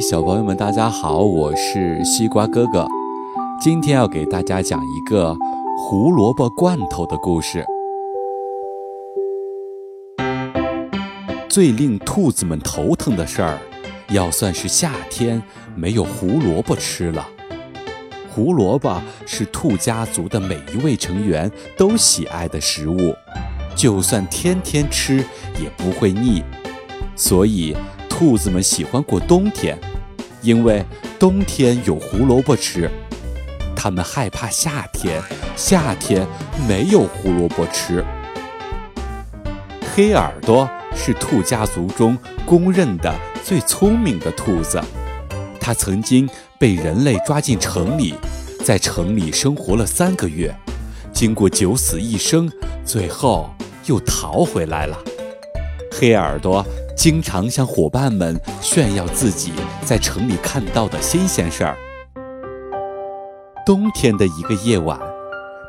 小朋友们，大家好，我是西瓜哥哥。今天要给大家讲一个胡萝卜罐头的故事。最令兔子们头疼的事儿，要算是夏天没有胡萝卜吃了。胡萝卜是兔家族的每一位成员都喜爱的食物，就算天天吃也不会腻。所以。兔子们喜欢过冬天，因为冬天有胡萝卜吃。它们害怕夏天，夏天没有胡萝卜吃。黑耳朵是兔家族中公认的最聪明的兔子。它曾经被人类抓进城里，在城里生活了三个月，经过九死一生，最后又逃回来了。黑耳朵。经常向伙伴们炫耀自己在城里看到的新鲜事儿。冬天的一个夜晚，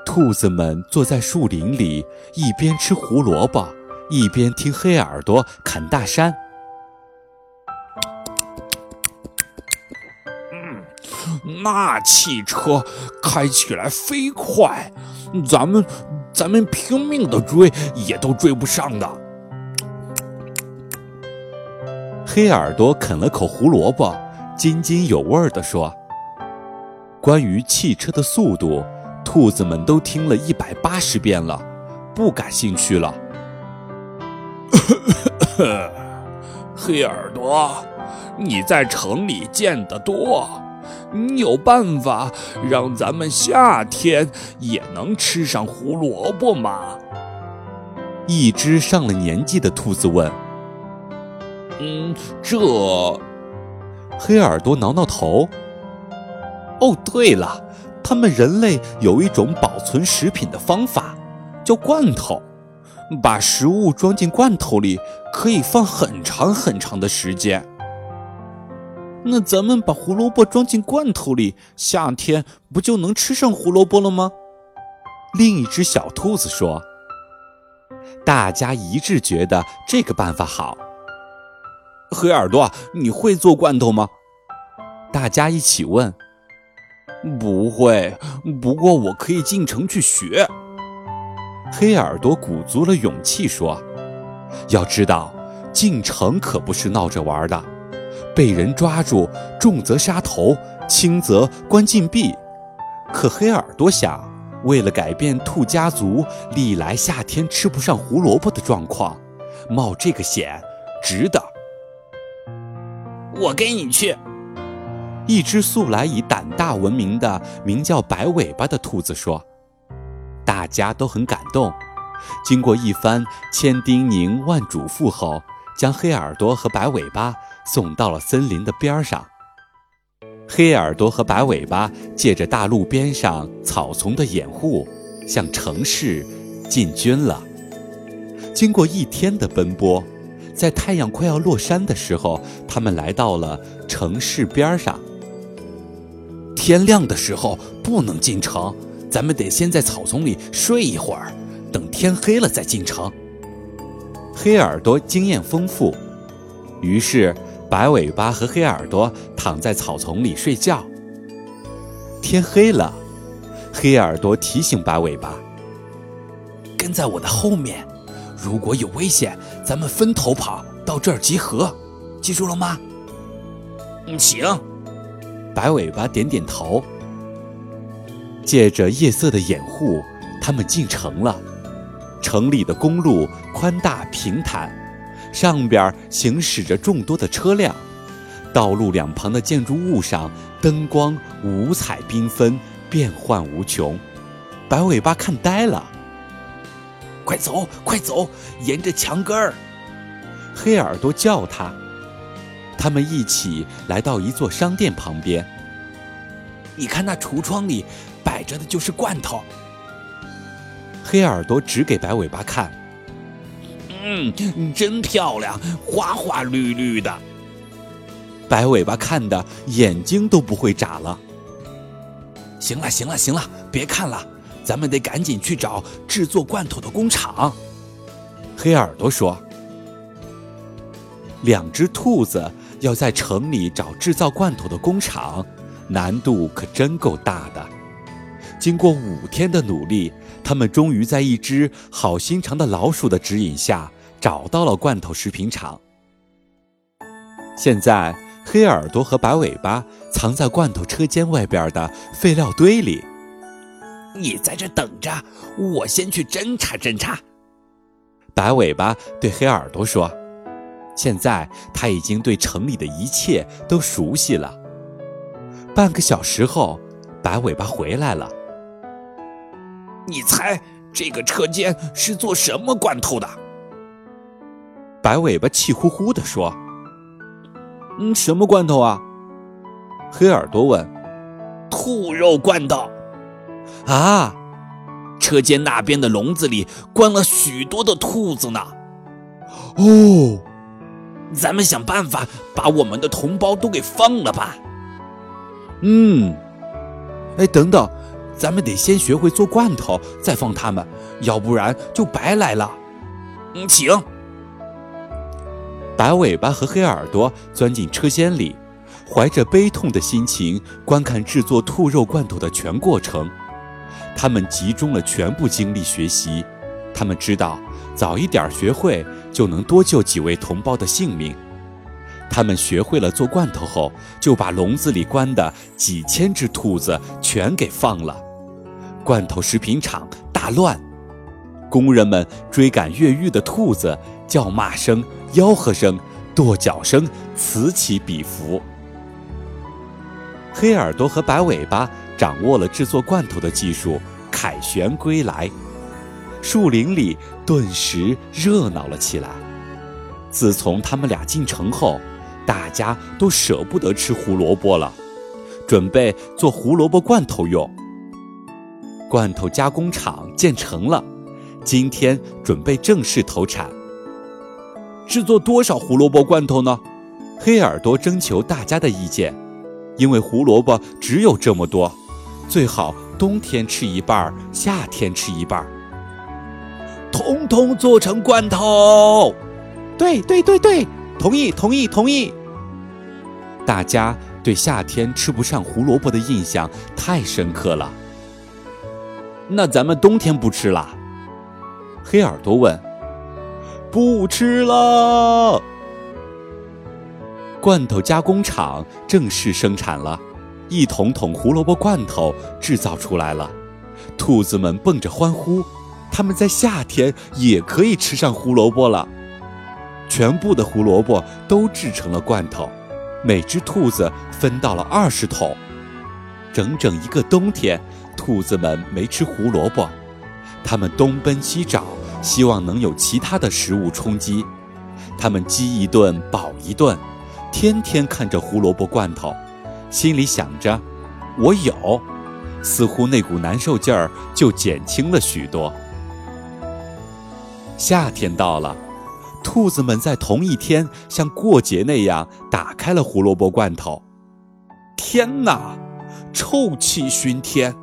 兔子们坐在树林里，一边吃胡萝卜，一边听黑耳朵侃大山。嗯，那汽车开起来飞快，咱们咱们拼命的追，也都追不上的。黑耳朵啃了口胡萝卜，津津有味地说：“关于汽车的速度，兔子们都听了一百八十遍了，不感兴趣了。”黑耳朵，你在城里见得多，你有办法让咱们夏天也能吃上胡萝卜吗？一只上了年纪的兔子问。嗯，这黑耳朵挠挠头。哦，对了，他们人类有一种保存食品的方法，叫罐头。把食物装进罐头里，可以放很长很长的时间。那咱们把胡萝卜装进罐头里，夏天不就能吃上胡萝卜了吗？另一只小兔子说。大家一致觉得这个办法好。黑耳朵，你会做罐头吗？大家一起问。不会，不过我可以进城去学。黑耳朵鼓足了勇气说：“要知道，进城可不是闹着玩的，被人抓住，重则杀头，轻则关禁闭。可黑耳朵想，为了改变兔家族历来夏天吃不上胡萝卜的状况，冒这个险，值得。”我跟你去。一只素来以胆大闻名的名叫白尾巴的兔子说：“大家都很感动。”经过一番千叮咛万嘱咐后，将黑耳朵和白尾巴送到了森林的边上。黑耳朵和白尾巴借着大路边上草丛的掩护，向城市进军了。经过一天的奔波。在太阳快要落山的时候，他们来到了城市边上。天亮的时候不能进城，咱们得先在草丛里睡一会儿，等天黑了再进城。黑耳朵经验丰富，于是白尾巴和黑耳朵躺在草丛里睡觉。天黑了，黑耳朵提醒白尾巴：“跟在我的后面。”如果有危险，咱们分头跑到这儿集合，记住了吗？嗯，行。白尾巴点点头。借着夜色的掩护，他们进城了。城里的公路宽大平坦，上边行驶着众多的车辆，道路两旁的建筑物上灯光五彩缤纷，变幻无穷。白尾巴看呆了。快走，快走！沿着墙根儿，黑耳朵叫他。他们一起来到一座商店旁边。你看那橱窗里摆着的就是罐头。黑耳朵指给白尾巴看。嗯，真漂亮，花花绿绿的。白尾巴看的眼睛都不会眨了。行了，行了，行了，别看了。咱们得赶紧去找制作罐头的工厂。黑耳朵说：“两只兔子要在城里找制造罐头的工厂，难度可真够大的。经过五天的努力，他们终于在一只好心肠的老鼠的指引下找到了罐头食品厂。现在，黑耳朵和白尾巴藏在罐头车间外边的废料堆里。你在这等着，我先去侦查侦查。白尾巴对黑耳朵说：“现在他已经对城里的一切都熟悉了。”半个小时后，白尾巴回来了。你猜这个车间是做什么罐头的？白尾巴气呼呼地说：“嗯，什么罐头啊？”黑耳朵问：“兔肉罐头。”啊！车间那边的笼子里关了许多的兔子呢。哦，咱们想办法把我们的同胞都给放了吧。嗯，哎，等等，咱们得先学会做罐头，再放他们，要不然就白来了。嗯，请。白尾巴和黑耳朵钻进车间里，怀着悲痛的心情观看制作兔肉罐头的全过程。他们集中了全部精力学习，他们知道早一点学会就能多救几位同胞的性命。他们学会了做罐头后，就把笼子里关的几千只兔子全给放了。罐头食品厂大乱，工人们追赶越狱的兔子，叫骂声、吆喝声、跺脚声此起彼伏。黑耳朵和白尾巴。掌握了制作罐头的技术，凯旋归来，树林里顿时热闹了起来。自从他们俩进城后，大家都舍不得吃胡萝卜了，准备做胡萝卜罐头用。罐头加工厂建成了，今天准备正式投产。制作多少胡萝卜罐头呢？黑耳朵征求大家的意见，因为胡萝卜只有这么多。最好冬天吃一半，夏天吃一半，通通做成罐头。对对对对，同意同意同意。大家对夏天吃不上胡萝卜的印象太深刻了。那咱们冬天不吃了？黑耳朵问。不吃了。罐头加工厂正式生产了。一桶桶胡萝卜罐头制造出来了，兔子们蹦着欢呼，它们在夏天也可以吃上胡萝卜了。全部的胡萝卜都制成了罐头，每只兔子分到了二十桶。整整一个冬天，兔子们没吃胡萝卜，它们东奔西找，希望能有其他的食物充饥。它们饥一顿饱一顿，天天看着胡萝卜罐头。心里想着，我有，似乎那股难受劲儿就减轻了许多。夏天到了，兔子们在同一天像过节那样打开了胡萝卜罐头。天哪，臭气熏天，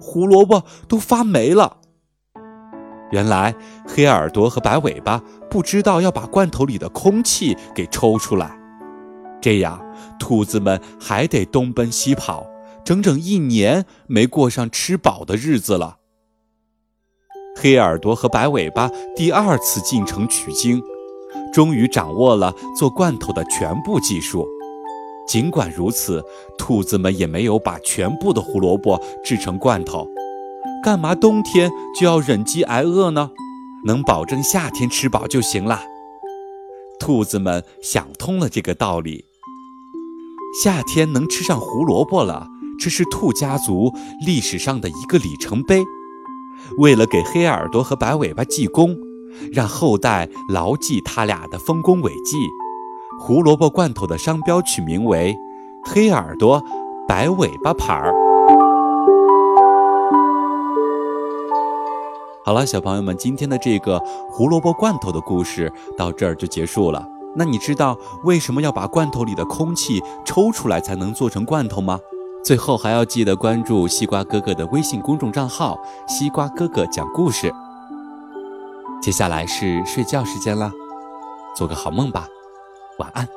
胡萝卜都发霉了。原来黑耳朵和白尾巴不知道要把罐头里的空气给抽出来，这样。兔子们还得东奔西跑，整整一年没过上吃饱的日子了。黑耳朵和白尾巴第二次进城取经，终于掌握了做罐头的全部技术。尽管如此，兔子们也没有把全部的胡萝卜制成罐头。干嘛冬天就要忍饥挨饿呢？能保证夏天吃饱就行了。兔子们想通了这个道理。夏天能吃上胡萝卜了，这是兔家族历史上的一个里程碑。为了给黑耳朵和白尾巴记功，让后代牢记他俩的丰功伟绩，胡萝卜罐头的商标取名为“黑耳朵白尾巴牌儿”。好了，小朋友们，今天的这个胡萝卜罐头的故事到这儿就结束了。那你知道为什么要把罐头里的空气抽出来才能做成罐头吗？最后还要记得关注西瓜哥哥的微信公众账号“西瓜哥哥讲故事”。接下来是睡觉时间了，做个好梦吧，晚安。